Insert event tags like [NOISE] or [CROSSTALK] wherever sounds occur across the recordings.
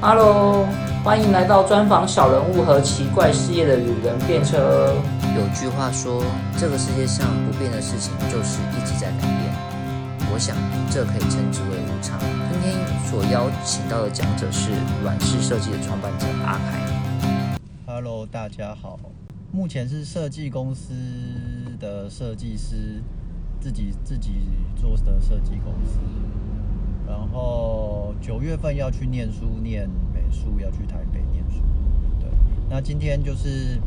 Hello，欢迎来到专访小人物和奇怪事业的旅人变车。有句话说，这个世界上不变的事情就是一直在改变。我想，这可以称之为无常。今天所邀请到的讲者是软式设计的创办者阿凯。Hello，大家好，目前是设计公司的设计师，自己自己做的设计公司。然后九月份要去念书，念美术，要去台北念书。对，那今天就是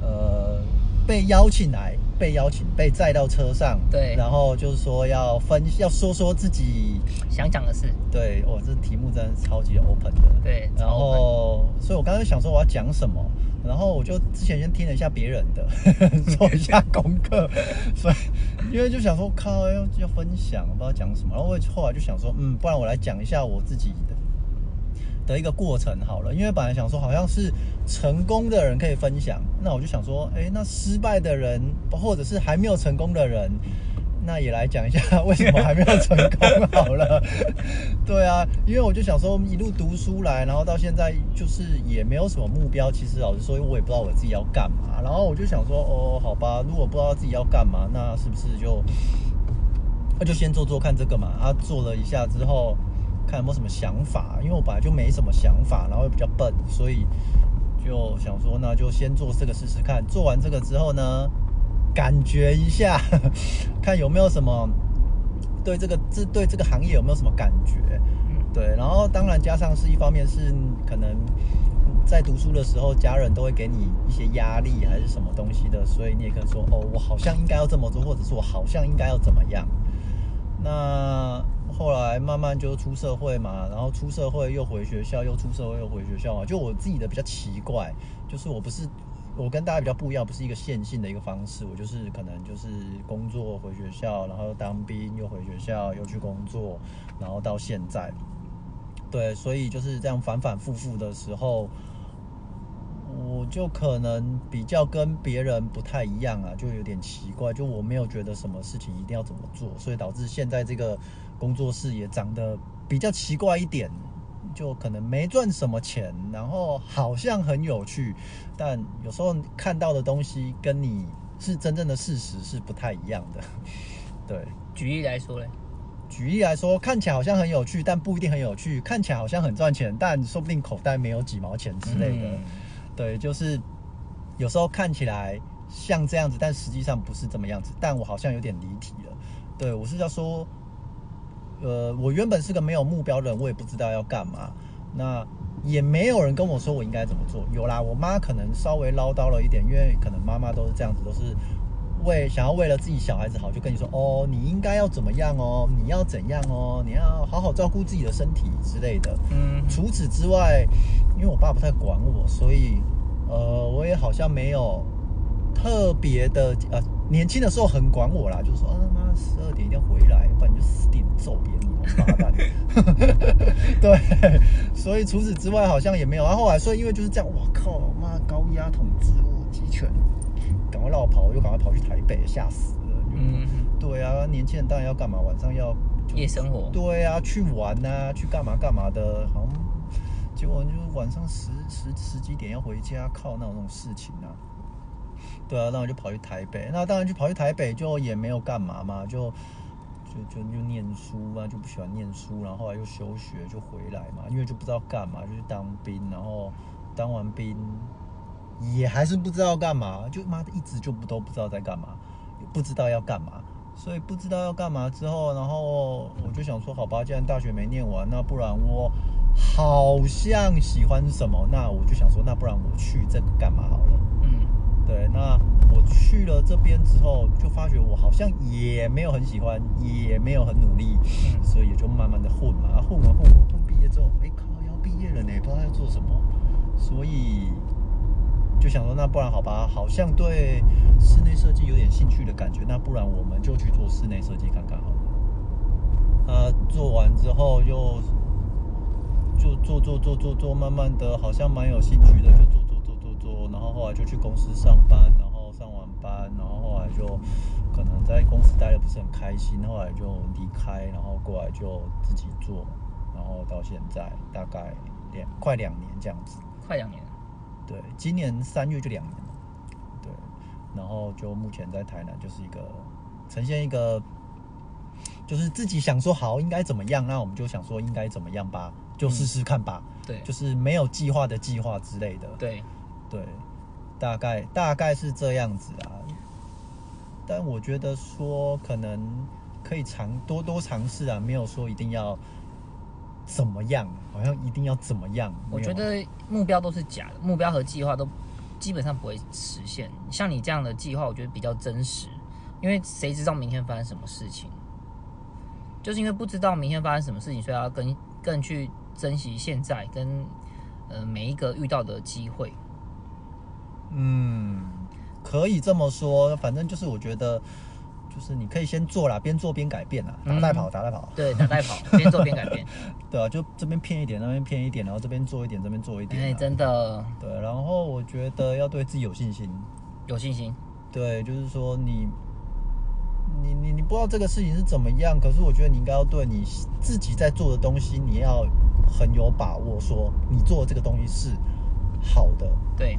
呃被邀请来，被邀请被载到车上，对。然后就是说要分要说说自己，想讲的事，对我、这题目真的超级 open 的，对然后，所以我刚刚想说我要讲什么，然后我就之前先听了一下别人的，[LAUGHS] 做一下功课，[LAUGHS] 所以因为就想说靠要要分享，不知道讲什么，然后我后来就想说，嗯，不然我来讲一下我自己的的一个过程好了，因为本来想说好像是成功的人可以分享，那我就想说，哎，那失败的人或者是还没有成功的人。那也来讲一下 [LAUGHS] 为什么还没有成功好了。[LAUGHS] 对啊，因为我就想说一路读书来，然后到现在就是也没有什么目标。其实老实说，我也不知道我自己要干嘛。然后我就想说，哦，好吧，如果不知道自己要干嘛，那是不是就 [LAUGHS] 那就先做做看这个嘛？啊，做了一下之后，看有没有什么想法。因为我本来就没什么想法，然后又比较笨，所以就想说，那就先做这个试试看。做完这个之后呢？感觉一下，[LAUGHS] 看有没有什么对这个这对这个行业有没有什么感觉？嗯，对，然后当然加上是一方面是可能在读书的时候，家人都会给你一些压力还是什么东西的，所以你也可以说哦，我好像应该要这么做，或者是我好像应该要怎么样。那后来慢慢就出社会嘛，然后出社会又回学校，又出社会又回学校嘛。就我自己的比较奇怪，就是我不是我跟大家比较不一样，不是一个线性的一个方式，我就是可能就是工作回学校，然后当兵又回学校又去工作，然后到现在，对，所以就是这样反反复复的时候。我就可能比较跟别人不太一样啊，就有点奇怪，就我没有觉得什么事情一定要怎么做，所以导致现在这个工作室也长得比较奇怪一点，就可能没赚什么钱，然后好像很有趣，但有时候看到的东西跟你是真正的事实是不太一样的。[LAUGHS] 对，举例来说嘞，举例来说，看起来好像很有趣，但不一定很有趣；看起来好像很赚钱，但说不定口袋没有几毛钱之类的。嗯对，就是有时候看起来像这样子，但实际上不是这么样子。但我好像有点离题了。对我是要说，呃，我原本是个没有目标的人，我也不知道要干嘛。那也没有人跟我说我应该怎么做。有啦，我妈可能稍微唠叨了一点，因为可能妈妈都是这样子，都是为想要为了自己小孩子好，就跟你说哦，你应该要怎么样哦，你要怎样哦，你要好好照顾自己的身体之类的。嗯，除此之外，因为我爸不太管我，所以呃，我也好像没有特别的呃，年轻的时候很管我啦，就是说啊妈，十二点一定要回来，不然你就死定了，揍扁你，王八蛋。[LAUGHS] [LAUGHS] 对，所以除此之外好像也没有。然后后来，所以因为就是这样，我靠，妈高压统治我集权，赶快绕跑，又赶快跑去台北，吓死了。嗯，对啊，年轻人当然要干嘛？晚上要夜生活，对啊，去玩啊，去干嘛干嘛的，好像结果就是晚上十十十几点要回家，靠，那有那种事情啊。对啊，那我就跑去台北，那当然就跑去台北，就也没有干嘛嘛，就就就就念书啊，就不喜欢念书，然后后来又休学就回来嘛，因为就不知道干嘛，就去当兵，然后当完兵也还是不知道干嘛，就妈的一直就不都不知道在干嘛，也不知道要干嘛。所以不知道要干嘛之后，然后我就想说，好吧，既然大学没念完，那不然我好像喜欢什么，那我就想说，那不然我去这个干嘛好了。嗯，对，那我去了这边之后，就发觉我好像也没有很喜欢，也没有很努力，嗯。所以也就慢慢的混嘛，啊混完混混混毕业之后，哎靠，要毕业了呢，不知道要做什么，所以就想说，那不然好吧，好像对室内设计有点兴趣的感觉，那不然我们就去做室内设计看看好了。啊，做完之后又就做做做做做，慢慢的好像蛮有兴趣的，就做后后来就去公司上班，然后上完班，然后后来就可能在公司待的不是很开心，后来就离开，然后过来就自己做，然后到现在大概两快两年这样子。快两年。对，今年三月就两年了。对，然后就目前在台南就是一个呈现一个，就是自己想说好应该怎么样，那我们就想说应该怎么样吧，就试试看吧。对，就是没有计划的计划之类的。对，对，大概大概是这样子啊。但我觉得说可能可以尝多多尝试啊，没有说一定要怎么样，好像一定要怎么样。我觉得目标都是假的，目标和计划都基本上不会实现。像你这样的计划，我觉得比较真实，因为谁知道明天发生什么事情？就是因为不知道明天发生什么事情，所以要更更去珍惜现在跟呃每一个遇到的机会。嗯，可以这么说，反正就是我觉得，就是你可以先做啦，边做边改变啦，打带跑，打带跑，对，打带跑，边做边改变。[LAUGHS] 对啊，就这边骗一点，那边骗一点，然后这边做一点，这边做一点、哎，啊，真的对，然后我觉得要对自己有信心，有信心。对，就是说你，你你你不知道这个事情是怎么样，可是我觉得你应该要对你自己在做的东西，你要很有把握，说你做的这个东西是好的。对，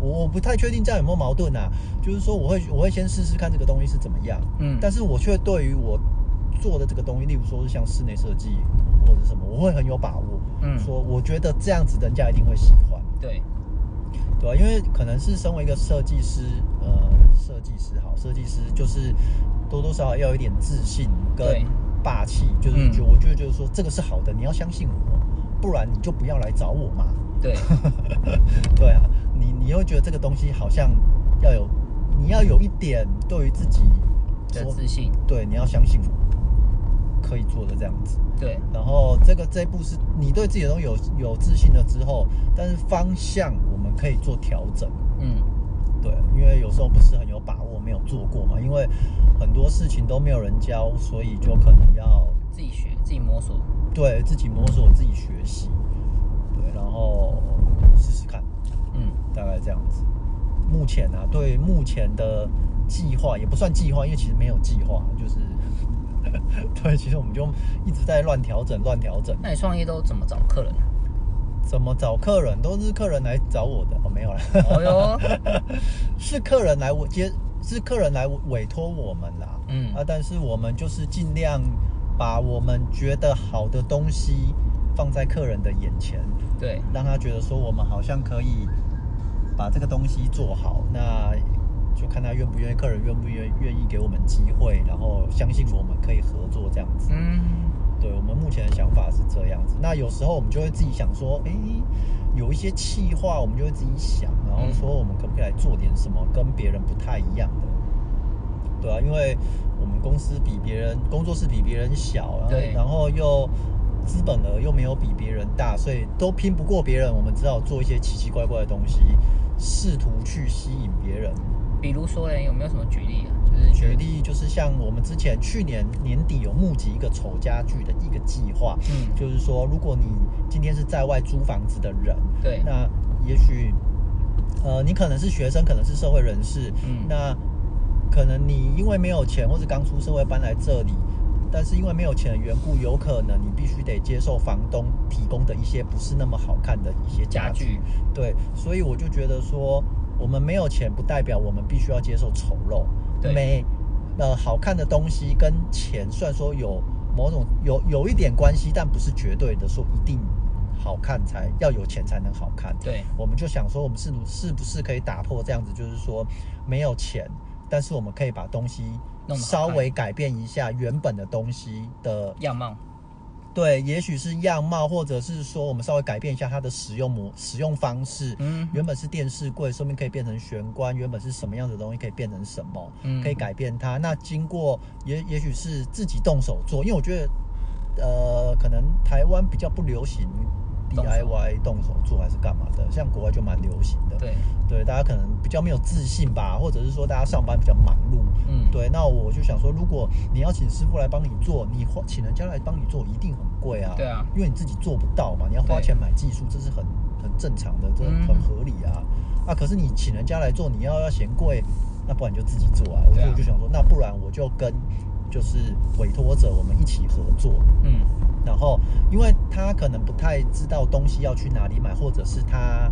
我我不太确定这样有没有矛盾啊，就是说我会我会先试试看这个东西是怎么样，嗯，但是我却对于我做的这个东西，例如说是像室内设计或者什么，我会很有把握，嗯。说我觉得这样子人家一定会喜欢。对，对吧、因为可能是身为一个设计师，呃，设计师好，设计师就是多多少少要有一点自信跟霸气，就是嗯。就、我觉得就是说这个是好的，你要相信我，不然你就不要来找我嘛。对，[LAUGHS] [LAUGHS] 对啊，你你会觉得这个东西好像要有，你要有一点对于自己的自信。对，你要相信我可以做的这样子。对，然后这个这一步是你对自己的东西有有自信了之后，但是方向我们可以做调整。嗯，对，因为有时候不是很有把握，没有做过嘛，因为很多事情都没有人教，所以就可能要自己学，自己摸索。对自己摸索、自己学习，对，然后试试看，嗯，大概这样子。目前啊，对目前的计划也不算计划，因为其实没有计划，就是 [LAUGHS] 对，其实我们就一直在乱调整、乱调整。那你创业都怎么找客人？怎么找客人？都是客人来找我的哦，没有啦。哦哟，[LAUGHS] 是客人来我接，是客人来委托我们啦。嗯啊，但是我们就是尽量把我们觉得好的东西放在客人的眼前，对，让他觉得说我们好像可以把这个东西做好。那就看他愿不愿意，客人愿不愿意愿意给我们机会，然后相信我们可以合作这样子。嗯，对我们目前的想法是这样子。那有时候我们就会自己想说，诶，有一些气话，我们就会自己想，然后说我们可不可以来做点什么跟别人不太一样的，对啊，因为我们公司比别人工作室比别人小，然后对然后又资本额又没有比别人大，所以都拼不过别人。我们只好做一些奇奇怪怪的东西，试图去吸引别人。比如说嘞，有没有什么举例啊？就是举例就是像我们之前去年年底有募集一个丑家具的一个计划，嗯就是说如果你今天是在外租房子的人，对那也许呃你可能是学生，可能是社会人士，嗯那可能你因为没有钱或者刚出社会搬来这里。但是因为没有钱的缘故，有可能你必须得接受房东提供的一些不是那么好看的一些家具。家具对，所以我就觉得说，我们没有钱不代表我们必须要接受丑陋。对美呃好看的东西跟钱虽然说有某种有有一点关系，但不是绝对的说一定好看才要有钱才能好看。对我们就想说，我们是不是不是可以打破这样子，就是说没有钱，但是我们可以把东西弄稍微改变一下原本的东西的样貌，对，也许是样貌，或者是说我们稍微改变一下它的使用模使用方式。嗯。原本是电视柜，说明可以变成玄关；原本是什么样的东西，可以变成什么，嗯。可以改变它。那经过也也许是自己动手做，因为我觉得，呃，可能台湾比较不流行 DIY 动手做还是干嘛的，像国外就蛮流行的。对，对，大家可能比较没有自信吧，或者是说大家上班比较忙碌。嗯，对，那我就想说，如果你要请师傅来帮你做，你花请人家来帮你做，一定很贵啊。对啊因为你自己做不到嘛，你要花钱买技术，这是很很正常的，这嗯很合理啊。啊，可是你请人家来做，你要要嫌贵，那不然你就自己做啊。我就我就想说，那不然我就跟就是委托者我们一起合作。嗯，然后因为他可能不太知道东西要去哪里买，或者是他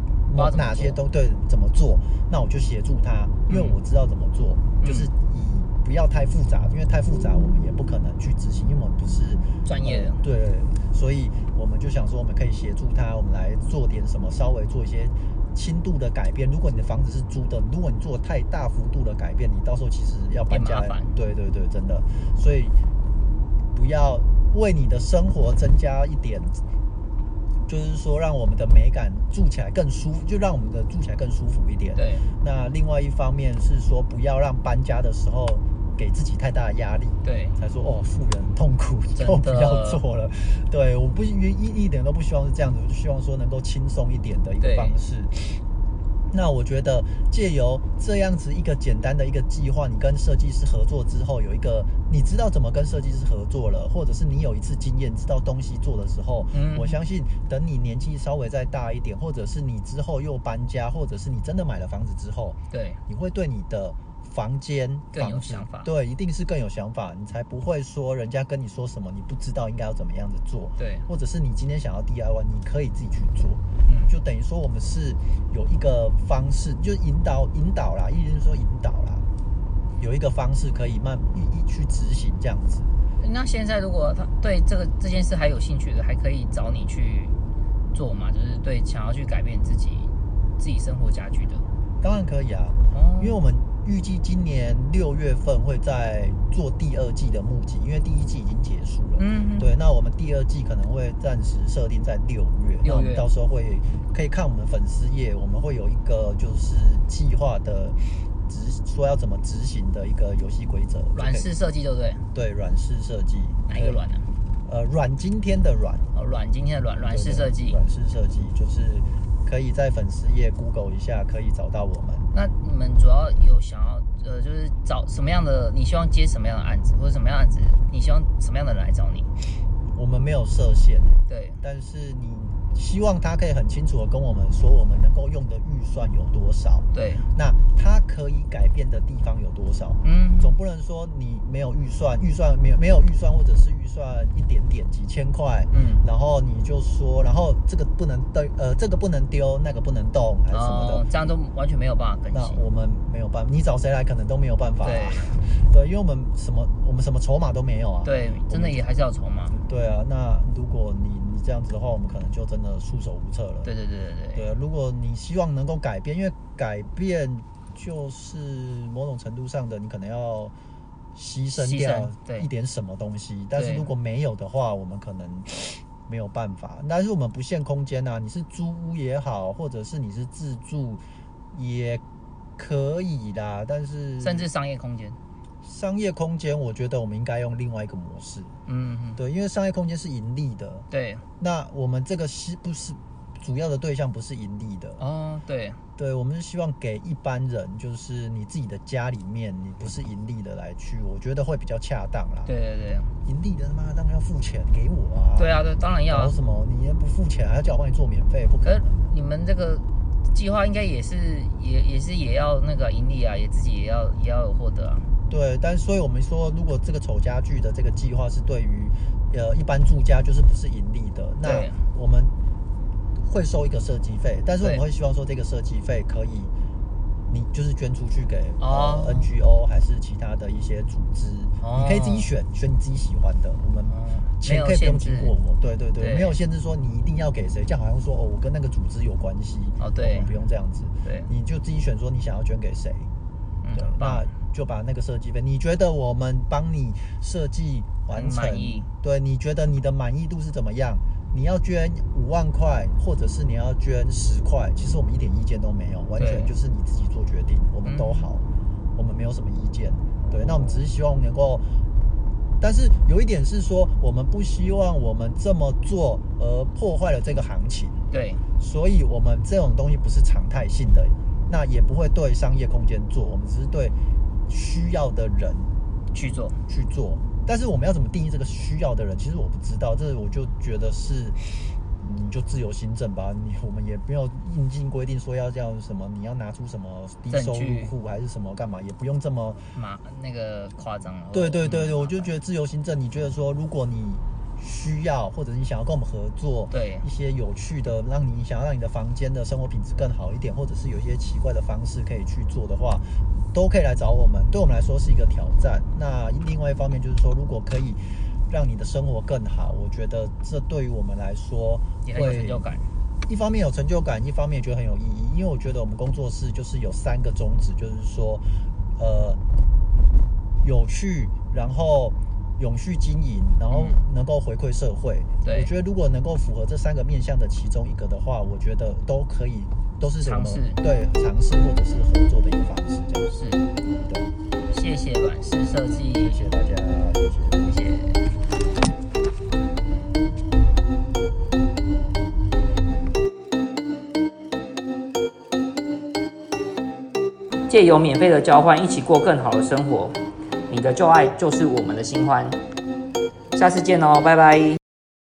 哪些都对怎么做，那我就协助他，因为嗯我知道怎么做，就是以不要太复杂，因为太复杂我们也不可能去执行，因为我们不是专业的。呃对，所以我们就想说，我们可以协助他，我们来做点什么，稍微做一些轻度的改变。如果你的房子是租的，如果你做太大幅度的改变，你到时候其实要搬家对对对，真的，所以不要为你的生活增加一点。就是说，让我们的美感住起来更舒服，就让我们的住起来更舒服一点。对那另外一方面是说，不要让搬家的时候给自己太大的压力。对，才说哦，富人痛苦，就不要做了。对，我不一一一点都不希望是这样子，我就希望说能够轻松一点的一个方式。那我觉得借由这样子一个简单的一个计划，你跟设计师合作之后，有一个你知道怎么跟设计师合作了，或者是你有一次经验，知道东西做的时候，嗯我相信等你年纪稍微再大一点，或者是你之后又搬家，或者是你真的买了房子之后，对，你会对你的房间更有想法对，一定是更有想法，你才不会说人家跟你说什么，你不知道应该要怎么样子做，对或者是你今天想要 DIY，你可以自己去做，嗯，就等于说我们是有一个方式，就引导引导啦，意思是说引导啦，有一个方式可以慢一一去执行这样子。那现在如果他对这个这件事还有兴趣的，还可以找你去做嘛？就是对想要去改变自己自己生活家居的。当然可以啊，哦因为我们预计今年六月份会在做第二季的募集，因为第一季已经结束了。嗯，对，那我们第二季可能会暂时设定在六月，那我们到时候会可以看我们粉丝页，我们会有一个就是计划的执说要怎么执行的一个游戏规则。软式设计对不对？对软式设计，哪一个软呢？呃，软今天的软，哦，软今天的软软式设计。软式设计就是可以在粉丝页 Google 一下，可以找到我们。那你们主要有想要呃，就是找什么样的？你希望接什么样的案子，或者什么样的案子？你希望什么样的人来找你？我们没有设限，对，但是你希望他可以很清楚的跟我们说，我们能够用的预算有多少，对，那他可以改变的地方有多少。嗯，总不能说你没有预算，预算没有没有预算，或者是预算一点点几千块，嗯，然后你就说，然后这个不能丢，呃，这个不能丢，那个不能动，还是什么的，哦，这样都完全没有办法更那。我们没有办法，你找谁来可能都没有办法、啊。对 [LAUGHS] 对，因为我们什么我们什么筹码都没有啊。对，真的也还是要筹码。对啊，那如果你你这样子的话，我们可能就真的束手无策了。对对对对对。对啊，如果你希望能够改变，因为改变就是某种程度上的，你可能要牺牲掉一点什么东西。但是如果没有的话，我们可能没有办法。但是我们不限空间啊，你是租屋也好，或者是你是自住也可以啦。但是甚至商业空间。商业空间，我觉得我们应该用另外一个模式。嗯嗯，对，因为商业空间是盈利的，对，那我们这个是不是主要的对象不是盈利的？哦对，对，我们是希望给一般人，就是你自己的家里面，你不是盈利的来去，我觉得会比较恰当啦。，对对对，盈利的他妈当然要付钱给我啊。对啊对，当然要啊。搞什么？你也不付钱，还要叫我帮你做免费，不可可。你们这个计划应该也是也也是也要那个盈利啊，也自己也要也要有获得啊。对，但所以我们说，如果这个丑家具的这个计划是对于呃一般住家，就是不是盈利的，那我们会收一个设计费，但是我们对。会希望说这个设计费可以。你就是捐出去给、哦。呃 NGO 还是其他的一些组织，哦。你可以自己选，选你自己喜欢的。我们钱可以不用经过我，对对对，对。没有限制说你一定要给谁，这样好像说哦，我跟那个组织有关系，哦对。我们不用这样子，对，你就自己选说你想要捐给谁，嗯，对，那。就把那个设计费，你觉得我们帮你设计完成对，你觉得你的满意度是怎么样？你要捐五万块，或者是你要捐十块，其实我们一点意见都没有，完全就是你自己做决定，我们都好，我们没有什么意见。对，那我们只是希望能够，但是有一点是说，我们不希望我们这么做而破坏了这个行情。对，所以我们这种东西不是常态性的，那也不会对商业空间做，我们只是对需要的人去做。去做。但是我们要怎么定义这个需要的人，其实我不知道，这我就觉得是。你就自由行政吧，你我们也没有硬性规定说要这样什么，你要拿出什么低收入户还是什么干嘛，也不用这么麻那个夸张了。对对对对，嗯我就觉得自由行政，你觉得说，如果你需要，或者你想要跟我们合作，对一些有趣的，让你想要让你的房间的生活品质更好一点，或者是有一些奇怪的方式可以去做的话，都可以来找我们。对我们来说是一个挑战。那另外一方面就是说，如果可以让你的生活更好，我觉得这对于我们来说也很有成就感。一方面有成就感，一方面觉得很有意义。因为我觉得我们工作室就是有三个宗旨，就是说，呃，有趣，然后永续经营，然后能够回馈社会。对我觉得如果能够符合这三个面向的其中一个的话，我觉得都可以，都是尝试对尝试或者是合作的一个方式，这样是，对。谢谢软式设计，谢谢大家，谢谢。谢谢。借由免费的交换，一起过更好的生活。你的旧爱就是我们的新欢。下次见哦，拜拜。